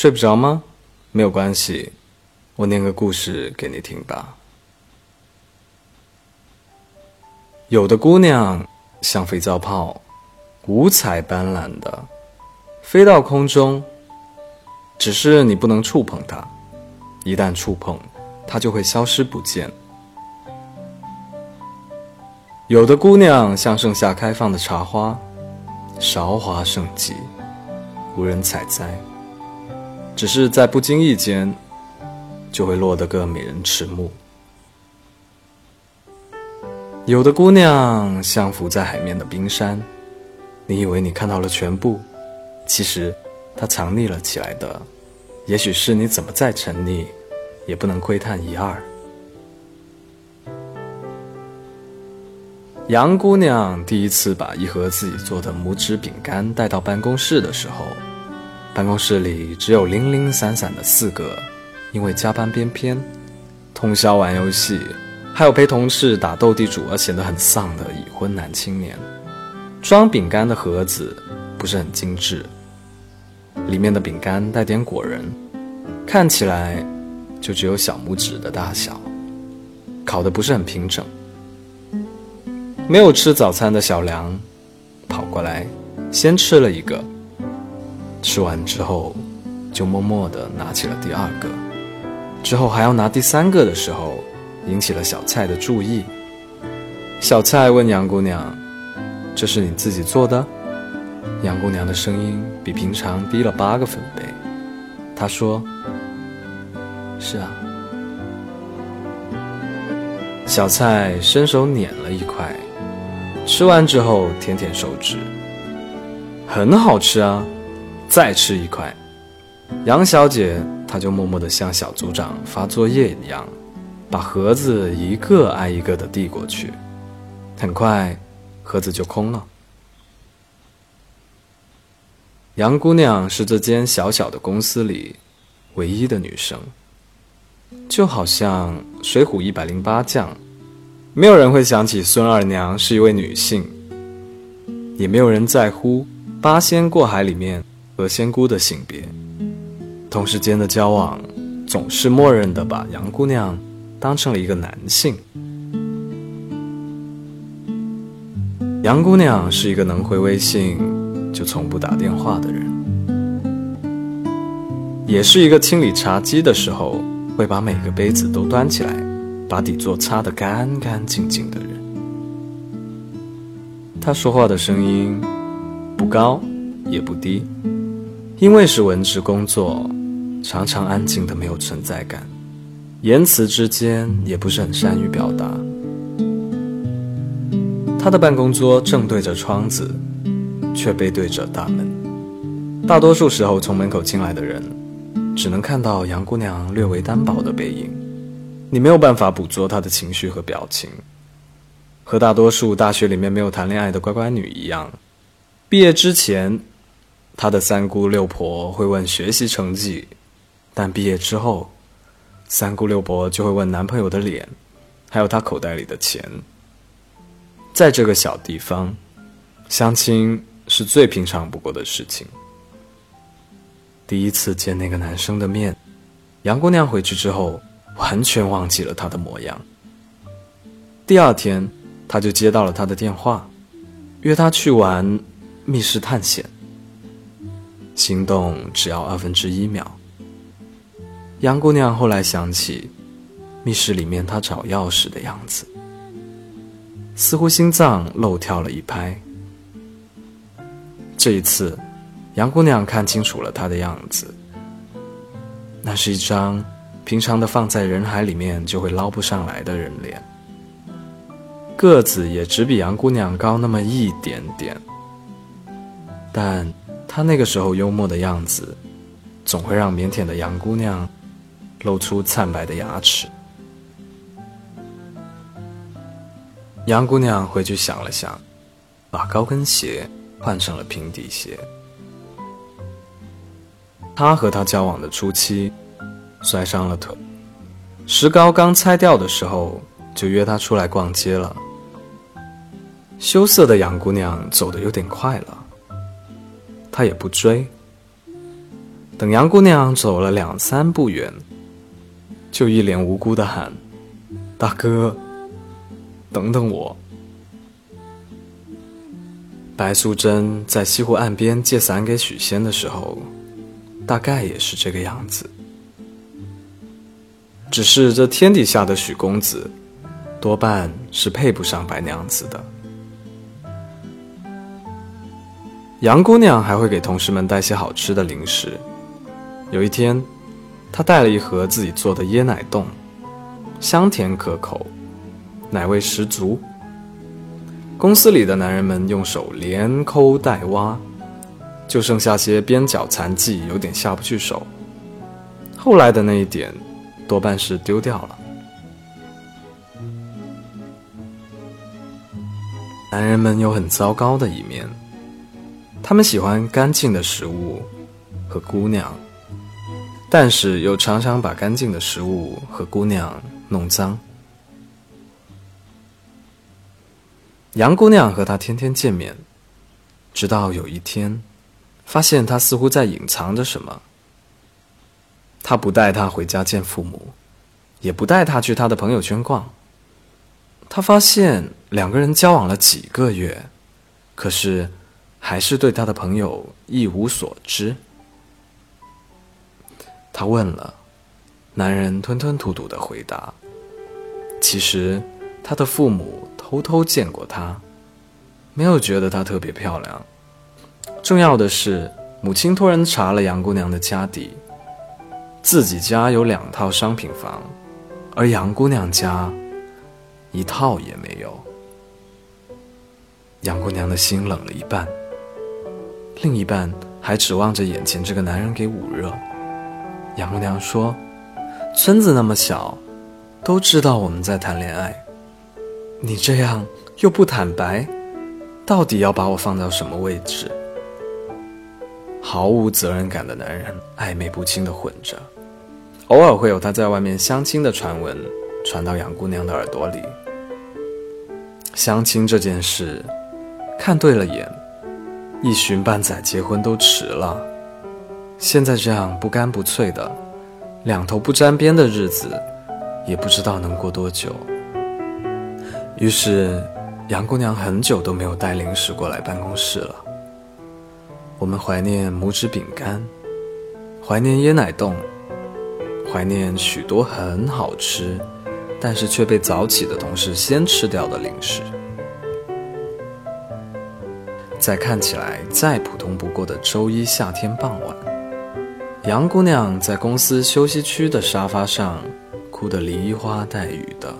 睡不着吗？没有关系，我念个故事给你听吧。有的姑娘像肥皂泡，五彩斑斓的，飞到空中。只是你不能触碰它，一旦触碰，它就会消失不见。有的姑娘像盛夏开放的茶花，韶华盛极，无人采摘。只是在不经意间，就会落得个美人迟暮。有的姑娘像浮在海面的冰山，你以为你看到了全部，其实她藏匿了起来的，也许是你怎么再沉溺，也不能窥探一二。杨姑娘第一次把一盒自己做的拇指饼干带到办公室的时候。办公室里只有零零散散的四个，因为加班编篇、通宵玩游戏，还有陪同事打斗地主而显得很丧的已婚男青年。装饼干的盒子不是很精致，里面的饼干带点果仁，看起来就只有小拇指的大小，烤的不是很平整。没有吃早餐的小梁跑过来，先吃了一个。吃完之后，就默默地拿起了第二个，之后还要拿第三个的时候，引起了小蔡的注意。小蔡问杨姑娘：“这是你自己做的？”杨姑娘的声音比平常低了八个分贝。她说：“是啊。”小蔡伸手捻了一块，吃完之后舔舔手指，很好吃啊。再吃一块，杨小姐她就默默地像小组长发作业一样，把盒子一个挨一个的递过去。很快，盒子就空了。杨姑娘是这间小小的公司里唯一的女生，就好像《水浒》一百零八将，没有人会想起孙二娘是一位女性，也没有人在乎八仙过海里面。和仙姑的性别，同事间的交往总是默认的把杨姑娘当成了一个男性。杨姑娘是一个能回微信就从不打电话的人，也是一个清理茶几的时候会把每个杯子都端起来，把底座擦得干干净净的人。她说话的声音不高也不低。因为是文职工作，常常安静的没有存在感，言辞之间也不是很善于表达。他的办公桌正对着窗子，却背对着大门。大多数时候，从门口进来的人，只能看到杨姑娘略微单薄的背影，你没有办法捕捉她的情绪和表情。和大多数大学里面没有谈恋爱的乖乖女一样，毕业之前。他的三姑六婆会问学习成绩，但毕业之后，三姑六婆就会问男朋友的脸，还有他口袋里的钱。在这个小地方，相亲是最平常不过的事情。第一次见那个男生的面，杨姑娘回去之后完全忘记了他的模样。第二天，她就接到了他的电话，约他去玩密室探险。心动只要二分之一秒。杨姑娘后来想起，密室里面她找钥匙的样子，似乎心脏漏跳了一拍。这一次，杨姑娘看清楚了他的样子，那是一张平常的放在人海里面就会捞不上来的人脸，个子也只比杨姑娘高那么一点点，但。他那个时候幽默的样子，总会让腼腆的杨姑娘露出惨白的牙齿。杨姑娘回去想了想，把高跟鞋换成了平底鞋。他和他交往的初期，摔伤了腿，石膏刚拆掉的时候，就约她出来逛街了。羞涩的杨姑娘走得有点快了。他也不追，等杨姑娘走了两三步远，就一脸无辜的喊：“大哥，等等我。”白素贞在西湖岸边借伞给许仙的时候，大概也是这个样子。只是这天底下的许公子，多半是配不上白娘子的。杨姑娘还会给同事们带些好吃的零食。有一天，她带了一盒自己做的椰奶冻，香甜可口，奶味十足。公司里的男人们用手连抠带挖，就剩下些边角残迹，有点下不去手。后来的那一点，多半是丢掉了。男人们有很糟糕的一面，他们喜欢干净的食物和姑娘，但是又常常把干净的食物和姑娘弄脏。杨姑娘和他天天见面，直到有一天，发现他似乎在隐藏着什么。他不带他回家见父母，也不带他去他的朋友圈逛。他发现两个人交往了几个月，可是还是对他的朋友一无所知。他问了，男人吞吞吐吐的回答：“其实他的父母。”偷偷见过她，没有觉得她特别漂亮。重要的是，母亲托人查了杨姑娘的家底，自己家有两套商品房，而杨姑娘家一套也没有。杨姑娘的心冷了一半，另一半还指望着眼前这个男人给捂热。杨姑娘说：“村子那么小，都知道我们在谈恋爱。”你这样又不坦白，到底要把我放到什么位置？毫无责任感的男人，暧昧不清的混着，偶尔会有他在外面相亲的传闻传到杨姑娘的耳朵里。相亲这件事，看对了眼，一寻半载结婚都迟了。现在这样不干不脆的，两头不沾边的日子，也不知道能过多久。于是，杨姑娘很久都没有带零食过来办公室了。我们怀念拇指饼干，怀念椰奶冻，怀念许多很好吃，但是却被早起的同事先吃掉的零食。在看起来再普通不过的周一夏天傍晚，杨姑娘在公司休息区的沙发上，哭得梨花带雨的。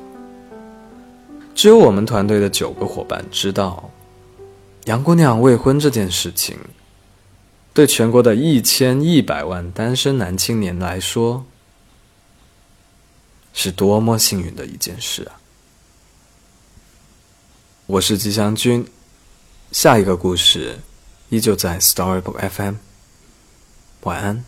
只有我们团队的九个伙伴知道，杨姑娘未婚这件事情，对全国的一千一百万单身男青年来说，是多么幸运的一件事啊！我是吉祥君，下一个故事依旧在 Storybook FM，晚安。